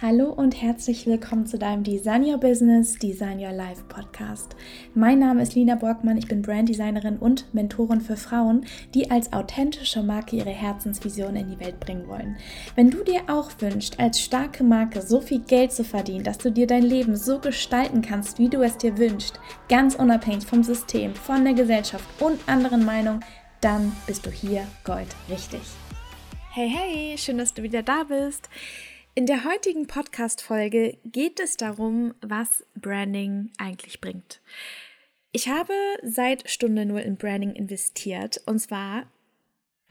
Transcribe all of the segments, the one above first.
Hallo und herzlich willkommen zu deinem Design Your Business, Design Your Life Podcast. Mein Name ist Lina Borgmann, ich bin Branddesignerin und Mentorin für Frauen, die als authentische Marke ihre Herzensvision in die Welt bringen wollen. Wenn du dir auch wünschst, als starke Marke so viel Geld zu verdienen, dass du dir dein Leben so gestalten kannst, wie du es dir wünschst, ganz unabhängig vom System, von der Gesellschaft und anderen Meinungen, dann bist du hier Gold richtig. Hey, hey, schön, dass du wieder da bist. In der heutigen Podcast-Folge geht es darum, was Branding eigentlich bringt. Ich habe seit Stunde null in Branding investiert und zwar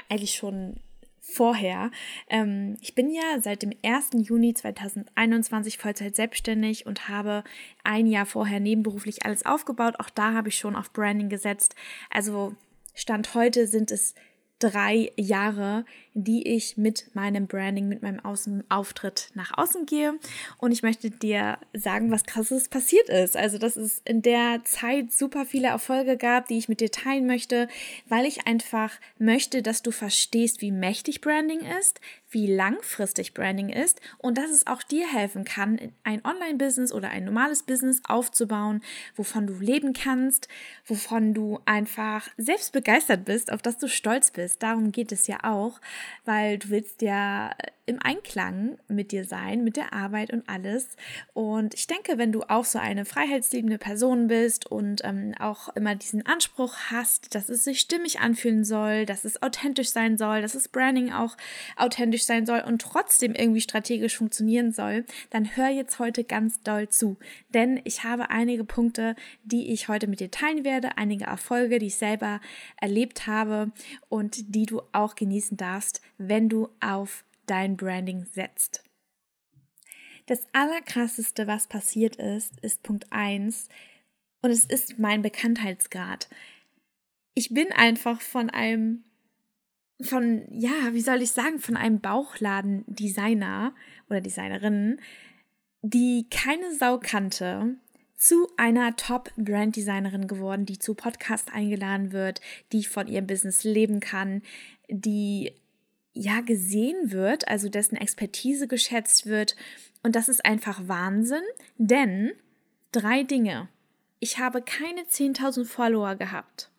eigentlich schon vorher. Ähm, ich bin ja seit dem 1. Juni 2021 Vollzeit selbstständig und habe ein Jahr vorher nebenberuflich alles aufgebaut. Auch da habe ich schon auf Branding gesetzt. Also Stand heute sind es drei Jahre, die ich mit meinem Branding, mit meinem Außenauftritt nach außen gehe. Und ich möchte dir sagen, was krasses passiert ist. Also, dass es in der Zeit super viele Erfolge gab, die ich mit dir teilen möchte, weil ich einfach möchte, dass du verstehst, wie mächtig Branding ist, wie langfristig Branding ist und dass es auch dir helfen kann, ein Online-Business oder ein normales Business aufzubauen, wovon du leben kannst, wovon du einfach selbst begeistert bist, auf das du stolz bist. Darum geht es ja auch, weil du willst ja im Einklang mit dir sein, mit der Arbeit und alles. Und ich denke, wenn du auch so eine freiheitsliebende Person bist und ähm, auch immer diesen Anspruch hast, dass es sich stimmig anfühlen soll, dass es authentisch sein soll, dass das Branding auch authentisch sein soll und trotzdem irgendwie strategisch funktionieren soll, dann hör jetzt heute ganz doll zu. Denn ich habe einige Punkte, die ich heute mit dir teilen werde, einige Erfolge, die ich selber erlebt habe und die du auch genießen darfst, wenn du auf dein Branding setzt. Das Allerkrasseste, was passiert ist, ist Punkt 1 und es ist mein Bekanntheitsgrad. Ich bin einfach von einem, von, ja, wie soll ich sagen, von einem Bauchladen-Designer oder Designerin, die keine Sau kannte, zu einer Top-Brand-Designerin geworden, die zu Podcast eingeladen wird, die von ihrem Business leben kann, die ja gesehen wird, also dessen Expertise geschätzt wird. Und das ist einfach Wahnsinn, denn drei Dinge. Ich habe keine 10.000 Follower gehabt.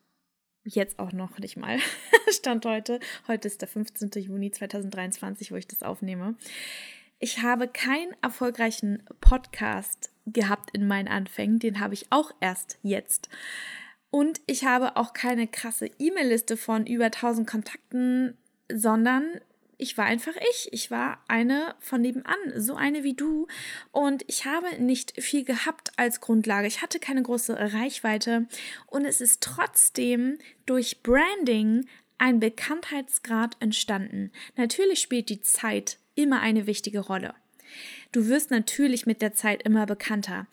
Jetzt auch noch nicht mal. Stand heute. Heute ist der 15. Juni 2023, wo ich das aufnehme. Ich habe keinen erfolgreichen Podcast gehabt in meinen Anfängen. Den habe ich auch erst jetzt. Und ich habe auch keine krasse E-Mail-Liste von über 1000 Kontakten sondern ich war einfach ich. Ich war eine von nebenan, so eine wie du. Und ich habe nicht viel gehabt als Grundlage. Ich hatte keine große Reichweite. Und es ist trotzdem durch Branding ein Bekanntheitsgrad entstanden. Natürlich spielt die Zeit immer eine wichtige Rolle. Du wirst natürlich mit der Zeit immer bekannter.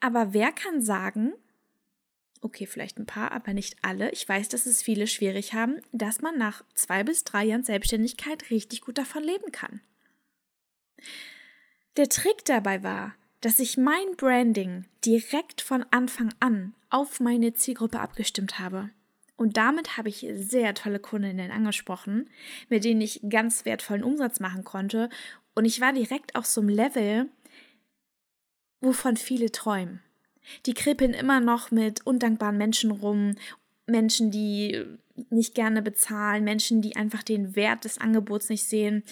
Aber wer kann sagen, okay, vielleicht ein paar, aber nicht alle. Ich weiß, dass es viele schwierig haben, dass man nach zwei bis drei Jahren Selbstständigkeit richtig gut davon leben kann. Der Trick dabei war, dass ich mein Branding direkt von Anfang an auf meine Zielgruppe abgestimmt habe. Und damit habe ich sehr tolle Kundinnen angesprochen, mit denen ich ganz wertvollen Umsatz machen konnte. Und ich war direkt auf so einem Level, wovon viele träumen. Die kribbeln immer noch mit undankbaren Menschen rum, Menschen, die nicht gerne bezahlen, Menschen, die einfach den Wert des Angebots nicht sehen.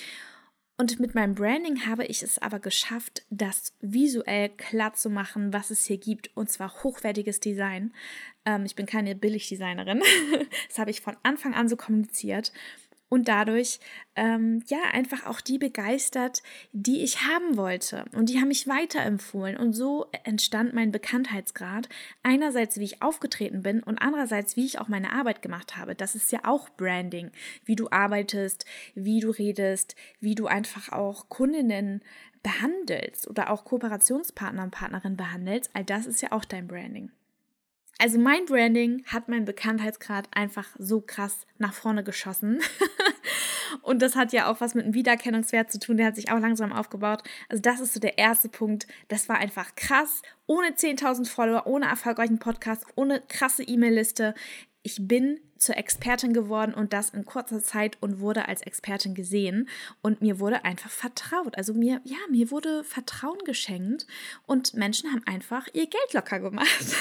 Und mit meinem Branding habe ich es aber geschafft, das visuell klar zu machen, was es hier gibt, und zwar hochwertiges Design. Ähm, ich bin keine Billigdesignerin. das habe ich von Anfang an so kommuniziert und dadurch ähm, ja einfach auch die begeistert, die ich haben wollte. Und die haben mich weiterempfohlen. Und so entstand mein Bekanntheitsgrad. Einerseits, wie ich aufgetreten bin und andererseits, wie ich auch meine Arbeit gemacht habe. Das ist ja auch Branding, wie du arbeitest, wie du redest, wie du einfach auch Kundinnen behandelst oder auch Kooperationspartner und Partnerin behandelst. All das ist ja auch dein Branding. Also mein Branding hat meinen Bekanntheitsgrad einfach so krass nach vorne geschossen. Und das hat ja auch was mit einem Wiedererkennungswert zu tun, der hat sich auch langsam aufgebaut. Also das ist so der erste Punkt. Das war einfach krass. Ohne 10.000 Follower, ohne erfolgreichen Podcast, ohne krasse E-Mail-Liste. ich bin zur Expertin geworden und das in kurzer Zeit und wurde als Expertin gesehen und mir wurde einfach vertraut. Also mir, ja, mir wurde Vertrauen geschenkt und Menschen haben einfach ihr Geld locker gemacht,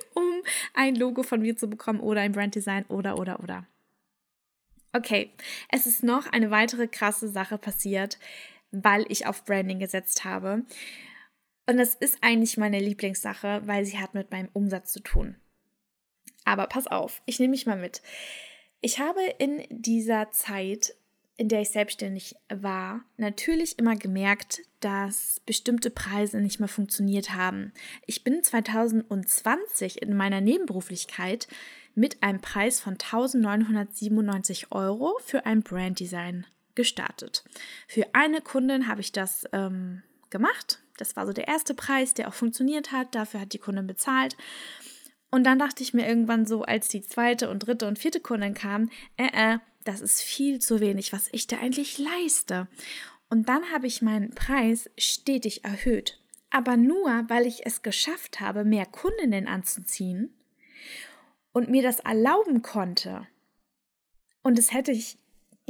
um ein Logo von mir zu bekommen oder ein Branddesign oder, oder, oder. Okay, es ist noch eine weitere krasse Sache passiert, weil ich auf Branding gesetzt habe. Und das ist eigentlich meine Lieblingssache, weil sie hat mit meinem Umsatz zu tun. Aber pass auf, ich nehme mich mal mit. Ich habe in dieser Zeit, in der ich selbstständig war, natürlich immer gemerkt, dass bestimmte Preise nicht mehr funktioniert haben. Ich bin 2020 in meiner Nebenberuflichkeit mit einem Preis von 1997 Euro für ein Branddesign gestartet. Für eine Kundin habe ich das ähm, gemacht. Das war so der erste Preis, der auch funktioniert hat. Dafür hat die Kundin bezahlt. Und dann dachte ich mir irgendwann so, als die zweite und dritte und vierte Kundin kamen, äh, äh, das ist viel zu wenig, was ich da eigentlich leiste. Und dann habe ich meinen Preis stetig erhöht. Aber nur, weil ich es geschafft habe, mehr Kundinnen anzuziehen und mir das erlauben konnte. Und das hätte ich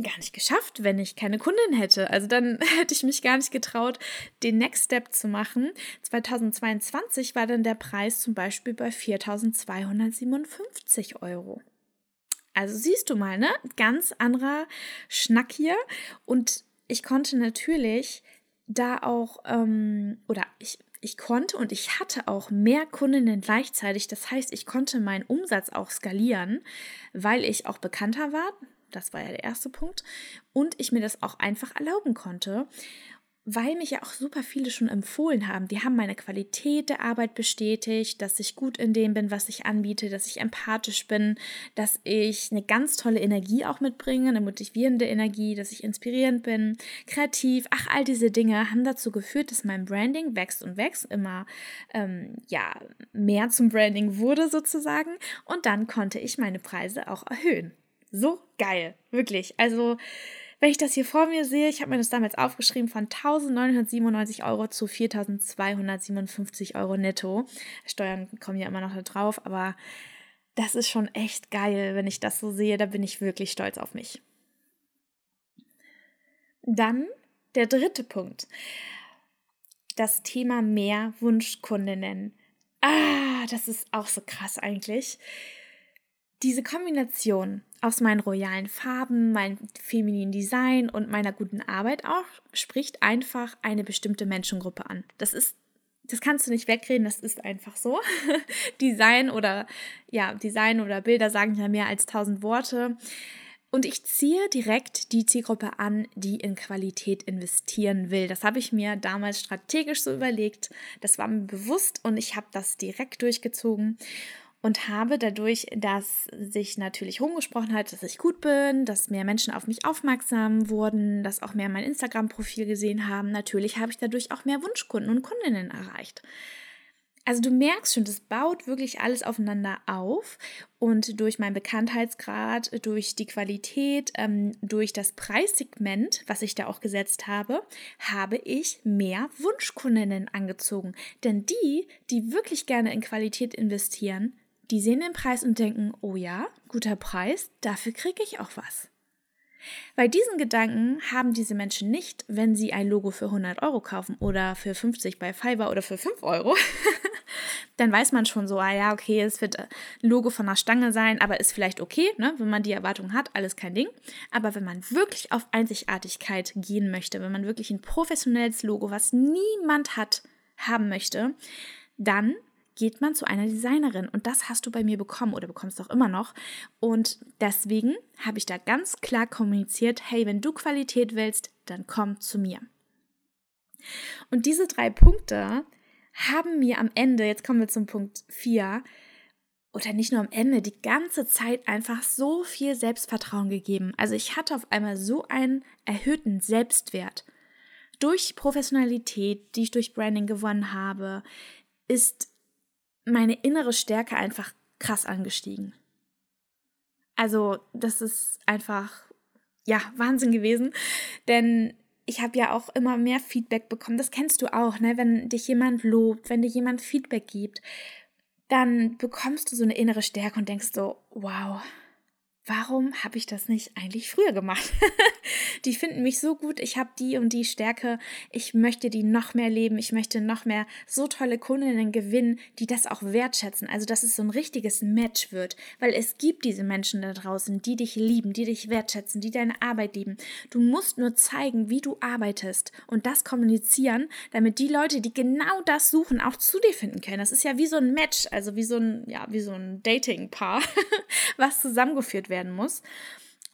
gar nicht geschafft, wenn ich keine Kundin hätte. Also dann hätte ich mich gar nicht getraut, den Next Step zu machen. 2022 war dann der Preis zum Beispiel bei 4.257 Euro. Also siehst du mal, ne? Ganz anderer Schnack hier. Und ich konnte natürlich da auch, ähm, oder ich, ich konnte und ich hatte auch mehr Kundinnen gleichzeitig. Das heißt, ich konnte meinen Umsatz auch skalieren, weil ich auch bekannter war. Das war ja der erste Punkt. Und ich mir das auch einfach erlauben konnte, weil mich ja auch super viele schon empfohlen haben. Die haben meine Qualität der Arbeit bestätigt, dass ich gut in dem bin, was ich anbiete, dass ich empathisch bin, dass ich eine ganz tolle Energie auch mitbringe, eine motivierende Energie, dass ich inspirierend bin, kreativ. Ach, all diese Dinge haben dazu geführt, dass mein Branding wächst und wächst, immer ähm, ja mehr zum Branding wurde sozusagen. Und dann konnte ich meine Preise auch erhöhen so geil, wirklich. Also, wenn ich das hier vor mir sehe, ich habe mir das damals aufgeschrieben, von 1997 Euro zu 4257 Euro netto. Steuern kommen ja immer noch da drauf, aber das ist schon echt geil, wenn ich das so sehe. Da bin ich wirklich stolz auf mich. Dann der dritte Punkt. Das Thema mehr Wunschkundinnen. Ah, das ist auch so krass eigentlich. Diese Kombination aus meinen royalen Farben, meinem femininen Design und meiner guten Arbeit auch spricht einfach eine bestimmte Menschengruppe an. Das ist das kannst du nicht wegreden, das ist einfach so. Design oder ja, Design oder Bilder sagen ja mehr als tausend Worte. Und ich ziehe direkt die Zielgruppe an, die in Qualität investieren will. Das habe ich mir damals strategisch so überlegt. Das war mir bewusst und ich habe das direkt durchgezogen und habe dadurch, dass sich natürlich rumgesprochen hat, dass ich gut bin, dass mehr Menschen auf mich aufmerksam wurden, dass auch mehr mein Instagram-Profil gesehen haben, natürlich habe ich dadurch auch mehr Wunschkunden und Kundinnen erreicht. Also du merkst schon, das baut wirklich alles aufeinander auf und durch meinen Bekanntheitsgrad, durch die Qualität, ähm, durch das Preissegment, was ich da auch gesetzt habe, habe ich mehr Wunschkundinnen angezogen. Denn die, die wirklich gerne in Qualität investieren, die sehen den Preis und denken, oh ja, guter Preis, dafür kriege ich auch was. Weil diesen Gedanken haben diese Menschen nicht, wenn sie ein Logo für 100 Euro kaufen oder für 50 bei Fiverr oder für 5 Euro. Dann weiß man schon so, ah ja, okay, es wird ein Logo von einer Stange sein, aber ist vielleicht okay, ne? wenn man die Erwartung hat, alles kein Ding. Aber wenn man wirklich auf Einzigartigkeit gehen möchte, wenn man wirklich ein professionelles Logo, was niemand hat, haben möchte, dann geht man zu einer Designerin und das hast du bei mir bekommen oder bekommst auch immer noch. Und deswegen habe ich da ganz klar kommuniziert, hey, wenn du Qualität willst, dann komm zu mir. Und diese drei Punkte haben mir am Ende, jetzt kommen wir zum Punkt 4, oder nicht nur am Ende, die ganze Zeit einfach so viel Selbstvertrauen gegeben. Also ich hatte auf einmal so einen erhöhten Selbstwert. Durch Professionalität, die ich durch Branding gewonnen habe, ist meine innere Stärke einfach krass angestiegen. Also, das ist einfach, ja, Wahnsinn gewesen. Denn ich habe ja auch immer mehr Feedback bekommen. Das kennst du auch, ne? Wenn dich jemand lobt, wenn dir jemand Feedback gibt, dann bekommst du so eine innere Stärke und denkst so, wow, warum habe ich das nicht eigentlich früher gemacht? die finden mich so gut, ich habe die und die Stärke, ich möchte die noch mehr leben, ich möchte noch mehr so tolle Kundinnen gewinnen, die das auch wertschätzen, also dass es so ein richtiges Match wird, weil es gibt diese Menschen da draußen, die dich lieben, die dich wertschätzen, die deine Arbeit lieben. Du musst nur zeigen, wie du arbeitest und das kommunizieren, damit die Leute, die genau das suchen, auch zu dir finden können. Das ist ja wie so ein Match, also wie so ein ja, wie so ein Dating-Paar, was zusammengeführt wird werden muss.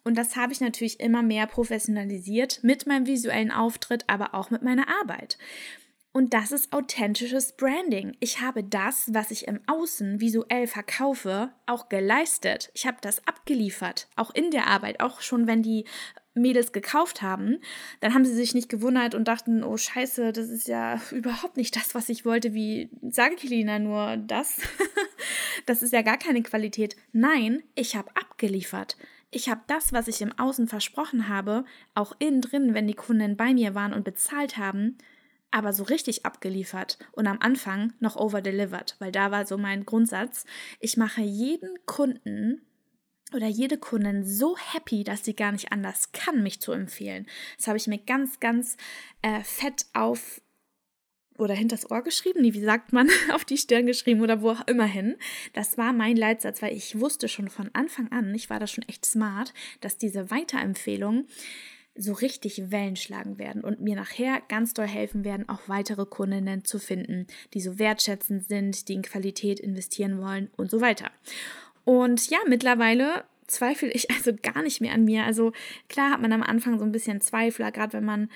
Und das habe ich natürlich immer mehr professionalisiert mit meinem visuellen Auftritt, aber auch mit meiner Arbeit. Und das ist authentisches Branding. Ich habe das, was ich im Außen visuell verkaufe, auch geleistet. Ich habe das abgeliefert, auch in der Arbeit, auch schon wenn die Mädels gekauft haben, dann haben sie sich nicht gewundert und dachten, oh scheiße, das ist ja überhaupt nicht das, was ich wollte, wie sage Kelina nur das. das ist ja gar keine Qualität. Nein, ich habe abgeliefert. Ich habe das, was ich im Außen versprochen habe, auch innen drin, wenn die Kunden bei mir waren und bezahlt haben, aber so richtig abgeliefert und am Anfang noch overdelivered, weil da war so mein Grundsatz, ich mache jeden Kunden oder jede Kundin so happy, dass sie gar nicht anders kann, mich zu empfehlen. Das habe ich mir ganz, ganz äh, fett auf oder hinters Ohr geschrieben, nee, wie sagt man, auf die Stirn geschrieben oder wo auch immer hin. Das war mein Leitsatz, weil ich wusste schon von Anfang an, ich war da schon echt smart, dass diese Weiterempfehlungen so richtig Wellen schlagen werden und mir nachher ganz doll helfen werden, auch weitere Kundinnen zu finden, die so wertschätzend sind, die in Qualität investieren wollen und so weiter. Und ja, mittlerweile zweifle ich also gar nicht mehr an mir. Also klar hat man am Anfang so ein bisschen Zweifler, gerade wenn man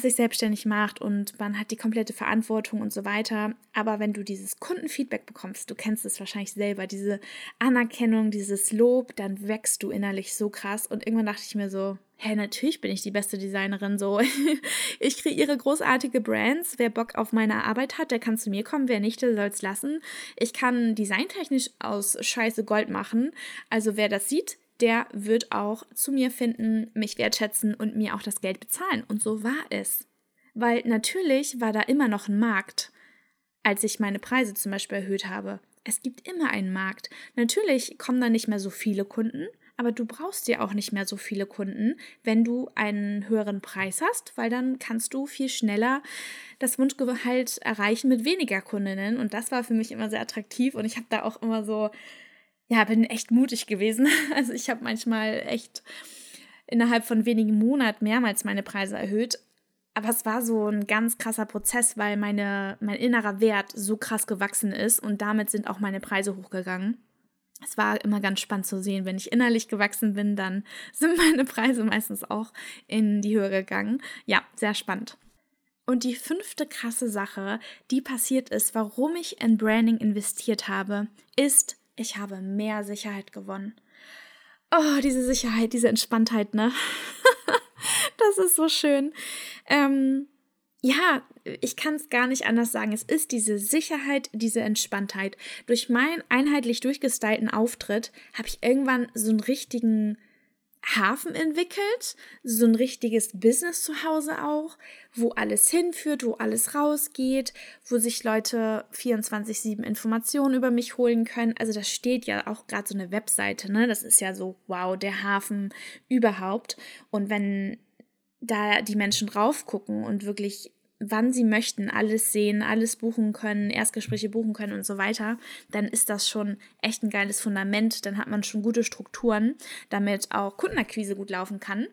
sich selbstständig macht und man hat die komplette Verantwortung und so weiter. Aber wenn du dieses Kundenfeedback bekommst, du kennst es wahrscheinlich selber, diese Anerkennung, dieses Lob, dann wächst du innerlich so krass. Und irgendwann dachte ich mir so, hä, natürlich bin ich die beste Designerin so. ich kreiere großartige Brands. Wer Bock auf meine Arbeit hat, der kann zu mir kommen. Wer nicht, der soll es lassen. Ich kann designtechnisch aus Scheiße Gold machen. Also wer das sieht, der wird auch zu mir finden, mich wertschätzen und mir auch das Geld bezahlen. Und so war es. Weil natürlich war da immer noch ein Markt, als ich meine Preise zum Beispiel erhöht habe. Es gibt immer einen Markt. Natürlich kommen da nicht mehr so viele Kunden, aber du brauchst ja auch nicht mehr so viele Kunden, wenn du einen höheren Preis hast, weil dann kannst du viel schneller das Wunschgehalt erreichen mit weniger Kundinnen. Und das war für mich immer sehr attraktiv und ich habe da auch immer so, ja, bin echt mutig gewesen. Also ich habe manchmal echt innerhalb von wenigen Monaten mehrmals meine Preise erhöht. Aber es war so ein ganz krasser Prozess, weil meine, mein innerer Wert so krass gewachsen ist und damit sind auch meine Preise hochgegangen es war immer ganz spannend zu sehen, wenn ich innerlich gewachsen bin, dann sind meine Preise meistens auch in die Höhe gegangen. Ja, sehr spannend. Und die fünfte krasse Sache, die passiert ist, warum ich in Branding investiert habe, ist, ich habe mehr Sicherheit gewonnen. Oh, diese Sicherheit, diese Entspanntheit, ne? das ist so schön. Ähm, ja, ich kann es gar nicht anders sagen. Es ist diese Sicherheit, diese Entspanntheit. Durch meinen einheitlich durchgestylten Auftritt habe ich irgendwann so einen richtigen Hafen entwickelt, so ein richtiges Business zu Hause auch, wo alles hinführt, wo alles rausgeht, wo sich Leute 24/7 Informationen über mich holen können. Also da steht ja auch gerade so eine Webseite, ne? Das ist ja so wow, der Hafen überhaupt und wenn da die Menschen drauf gucken und wirklich wann sie möchten, alles sehen, alles buchen können, Erstgespräche buchen können und so weiter, dann ist das schon echt ein geiles Fundament. Dann hat man schon gute Strukturen, damit auch Kundenakquise gut laufen kann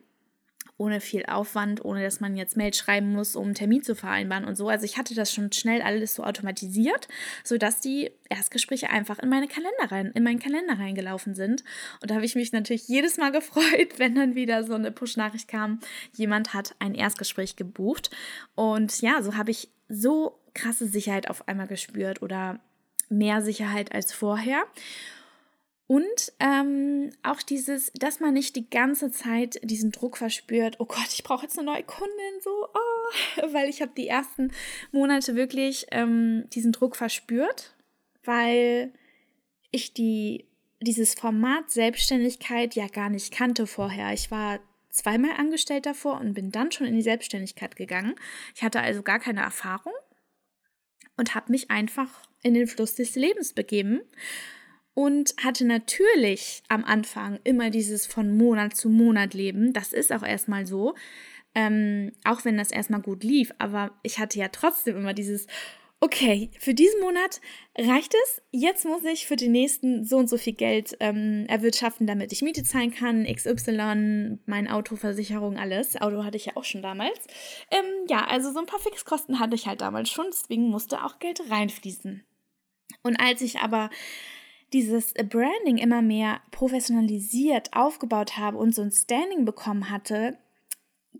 ohne viel Aufwand, ohne dass man jetzt Mail schreiben muss, um einen Termin zu vereinbaren und so. Also ich hatte das schon schnell alles so automatisiert, sodass die Erstgespräche einfach in meine Kalender rein, in meinen Kalender reingelaufen sind. Und da habe ich mich natürlich jedes Mal gefreut, wenn dann wieder so eine Push-Nachricht kam, jemand hat ein Erstgespräch gebucht. Und ja, so habe ich so krasse Sicherheit auf einmal gespürt oder mehr Sicherheit als vorher. Und ähm, auch dieses, dass man nicht die ganze Zeit diesen Druck verspürt, oh Gott, ich brauche jetzt eine neue Kundin, so, oh, weil ich habe die ersten Monate wirklich ähm, diesen Druck verspürt, weil ich die, dieses Format Selbstständigkeit ja gar nicht kannte vorher. Ich war zweimal angestellt davor und bin dann schon in die Selbstständigkeit gegangen. Ich hatte also gar keine Erfahrung und habe mich einfach in den Fluss des Lebens begeben und hatte natürlich am Anfang immer dieses von Monat zu Monat Leben. Das ist auch erstmal so, ähm, auch wenn das erstmal gut lief. Aber ich hatte ja trotzdem immer dieses, okay, für diesen Monat reicht es. Jetzt muss ich für den nächsten so und so viel Geld ähm, erwirtschaften, damit ich Miete zahlen kann, XY, meine Autoversicherung, alles. Auto hatte ich ja auch schon damals. Ähm, ja, also so ein paar Fixkosten hatte ich halt damals schon, deswegen musste auch Geld reinfließen. Und als ich aber dieses Branding immer mehr professionalisiert aufgebaut habe und so ein Standing bekommen hatte,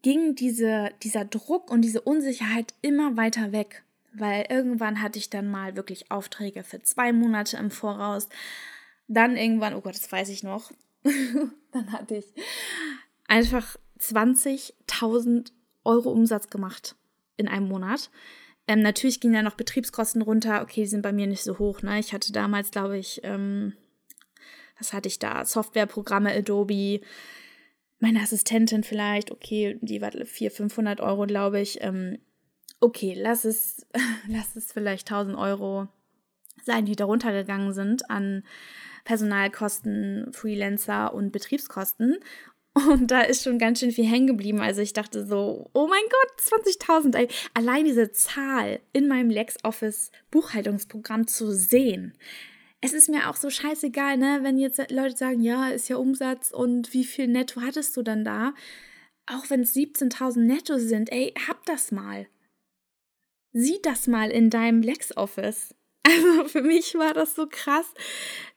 ging diese, dieser Druck und diese Unsicherheit immer weiter weg. Weil irgendwann hatte ich dann mal wirklich Aufträge für zwei Monate im Voraus. Dann irgendwann, oh Gott, das weiß ich noch, dann hatte ich einfach 20.000 Euro Umsatz gemacht in einem Monat. Ähm, natürlich gingen da noch Betriebskosten runter. Okay, die sind bei mir nicht so hoch. Ne? Ich hatte damals, glaube ich, ähm, was hatte ich da? Softwareprogramme, Adobe, meine Assistentin vielleicht. Okay, die war 400, 500 Euro, glaube ich. Ähm, okay, lass es, lass es vielleicht 1000 Euro sein, die da runtergegangen sind an Personalkosten, Freelancer und Betriebskosten. Und da ist schon ganz schön viel hängen geblieben. Also ich dachte so, oh mein Gott, 20.000. Allein diese Zahl in meinem LexOffice Buchhaltungsprogramm zu sehen. Es ist mir auch so scheißegal, ne, wenn jetzt Leute sagen, ja, ist ja Umsatz und wie viel netto hattest du dann da? Auch wenn es 17.000 netto sind, ey, hab das mal. Sieh das mal in deinem LexOffice. Also für mich war das so krass,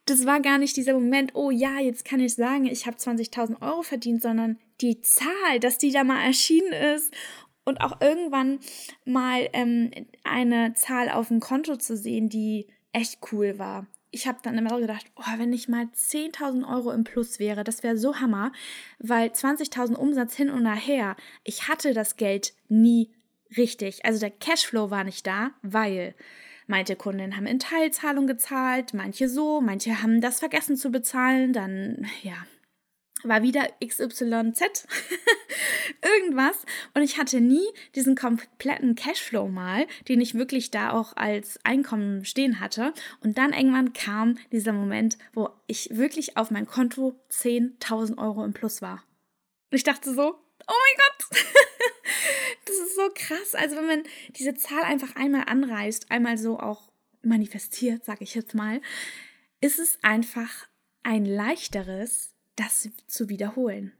das war gar nicht dieser Moment, oh ja, jetzt kann ich sagen, ich habe 20.000 Euro verdient, sondern die Zahl, dass die da mal erschienen ist und auch irgendwann mal ähm, eine Zahl auf dem Konto zu sehen, die echt cool war. Ich habe dann immer gedacht, oh, wenn ich mal 10.000 Euro im Plus wäre, das wäre so Hammer, weil 20.000 Umsatz hin und nachher, ich hatte das Geld nie richtig. Also der Cashflow war nicht da, weil Manche Kunden haben in Teilzahlung gezahlt, manche so, manche haben das vergessen zu bezahlen, dann ja, war wieder XYZ irgendwas und ich hatte nie diesen kompletten Cashflow mal, den ich wirklich da auch als Einkommen stehen hatte und dann irgendwann kam dieser Moment, wo ich wirklich auf mein Konto 10.000 Euro im Plus war. Und ich dachte so, oh mein Gott, das ist so krass. Also wenn man diese Zahl einfach einmal anreißt, einmal so auch manifestiert, sage ich jetzt mal, ist es einfach ein leichteres, das zu wiederholen.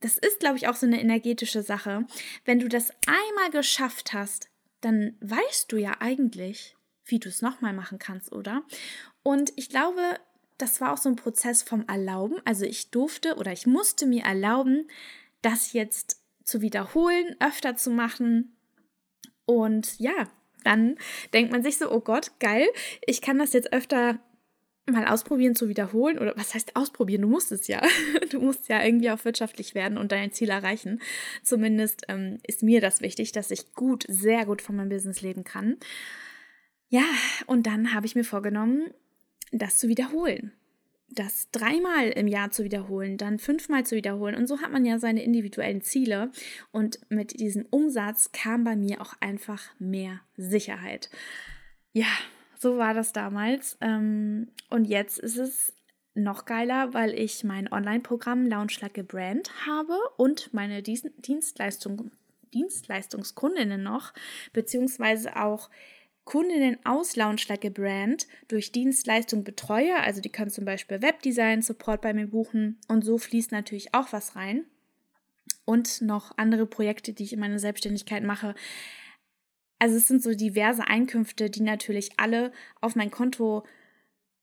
Das ist, glaube ich, auch so eine energetische Sache. Wenn du das einmal geschafft hast, dann weißt du ja eigentlich, wie du es nochmal machen kannst, oder? Und ich glaube, das war auch so ein Prozess vom Erlauben. Also ich durfte oder ich musste mir erlauben, das jetzt zu wiederholen, öfter zu machen. Und ja, dann denkt man sich so, oh Gott, geil, ich kann das jetzt öfter mal ausprobieren zu wiederholen. Oder was heißt ausprobieren? Du musst es ja. Du musst ja irgendwie auch wirtschaftlich werden und dein Ziel erreichen. Zumindest ähm, ist mir das wichtig, dass ich gut, sehr gut von meinem Business leben kann. Ja, und dann habe ich mir vorgenommen, das zu wiederholen das dreimal im Jahr zu wiederholen, dann fünfmal zu wiederholen. Und so hat man ja seine individuellen Ziele. Und mit diesem Umsatz kam bei mir auch einfach mehr Sicherheit. Ja, so war das damals. Ähm, und jetzt ist es noch geiler, weil ich mein Online-Programm Launch a Brand habe und meine Dienstleistung, Dienstleistungskundinnen noch, beziehungsweise auch Kundinnen aus Launchstärke Brand durch Dienstleistung betreue. Also die können zum Beispiel Webdesign, Support bei mir buchen und so fließt natürlich auch was rein. Und noch andere Projekte, die ich in meiner Selbstständigkeit mache. Also es sind so diverse Einkünfte, die natürlich alle auf mein Konto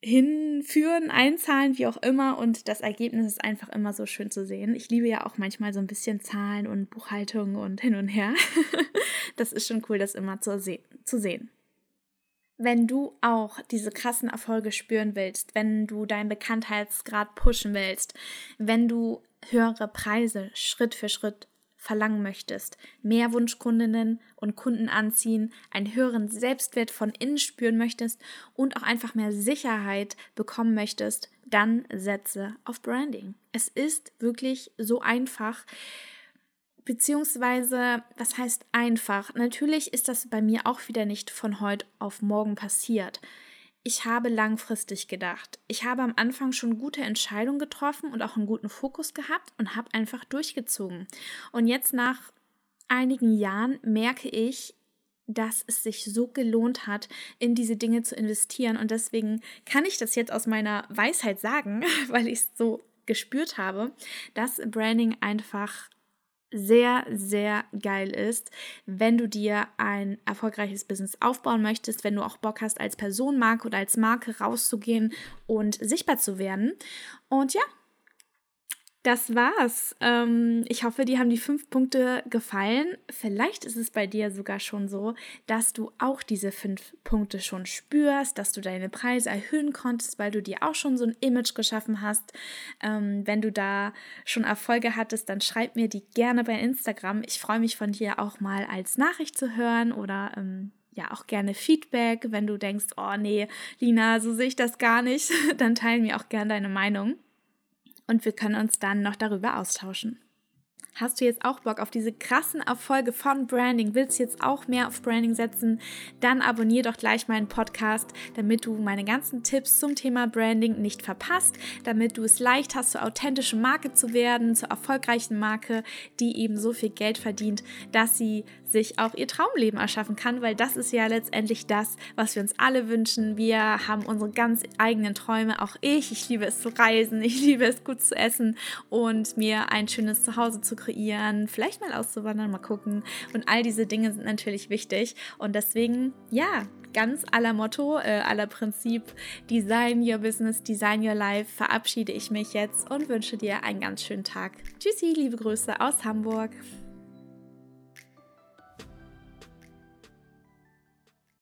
hinführen, einzahlen, wie auch immer. Und das Ergebnis ist einfach immer so schön zu sehen. Ich liebe ja auch manchmal so ein bisschen Zahlen und Buchhaltung und hin und her. das ist schon cool, das immer zu, sehen wenn du auch diese krassen Erfolge spüren willst, wenn du deinen Bekanntheitsgrad pushen willst, wenn du höhere Preise Schritt für Schritt verlangen möchtest, mehr Wunschkundinnen und Kunden anziehen, einen höheren Selbstwert von innen spüren möchtest und auch einfach mehr Sicherheit bekommen möchtest, dann setze auf Branding. Es ist wirklich so einfach Beziehungsweise, was heißt einfach? Natürlich ist das bei mir auch wieder nicht von heute auf morgen passiert. Ich habe langfristig gedacht. Ich habe am Anfang schon gute Entscheidungen getroffen und auch einen guten Fokus gehabt und habe einfach durchgezogen. Und jetzt nach einigen Jahren merke ich, dass es sich so gelohnt hat, in diese Dinge zu investieren. Und deswegen kann ich das jetzt aus meiner Weisheit sagen, weil ich es so gespürt habe, dass Branding einfach sehr, sehr geil ist, wenn du dir ein erfolgreiches Business aufbauen möchtest, wenn du auch Bock hast, als Personenmarke oder als Marke rauszugehen und sichtbar zu werden. Und ja, das war's. Ähm, ich hoffe, dir haben die fünf Punkte gefallen. Vielleicht ist es bei dir sogar schon so, dass du auch diese fünf Punkte schon spürst, dass du deine Preise erhöhen konntest, weil du dir auch schon so ein Image geschaffen hast. Ähm, wenn du da schon Erfolge hattest, dann schreib mir die gerne bei Instagram. Ich freue mich von dir auch mal als Nachricht zu hören oder ähm, ja auch gerne Feedback. Wenn du denkst, oh nee, Lina, so sehe ich das gar nicht, dann teilen mir auch gerne deine Meinung und wir können uns dann noch darüber austauschen. Hast du jetzt auch Bock auf diese krassen Erfolge von Branding? Willst du jetzt auch mehr auf Branding setzen? Dann abonniere doch gleich meinen Podcast, damit du meine ganzen Tipps zum Thema Branding nicht verpasst, damit du es leicht hast, zur authentischen Marke zu werden, zur erfolgreichen Marke, die eben so viel Geld verdient, dass sie sich auch ihr Traumleben erschaffen kann, weil das ist ja letztendlich das, was wir uns alle wünschen. Wir haben unsere ganz eigenen Träume, auch ich. Ich liebe es zu reisen, ich liebe es gut zu essen und mir ein schönes Zuhause zu kreieren, vielleicht mal auszuwandern, mal gucken. Und all diese Dinge sind natürlich wichtig. Und deswegen, ja, ganz aller Motto, äh, aller Prinzip Design Your Business, Design Your Life verabschiede ich mich jetzt und wünsche dir einen ganz schönen Tag. Tschüssi, liebe Grüße aus Hamburg.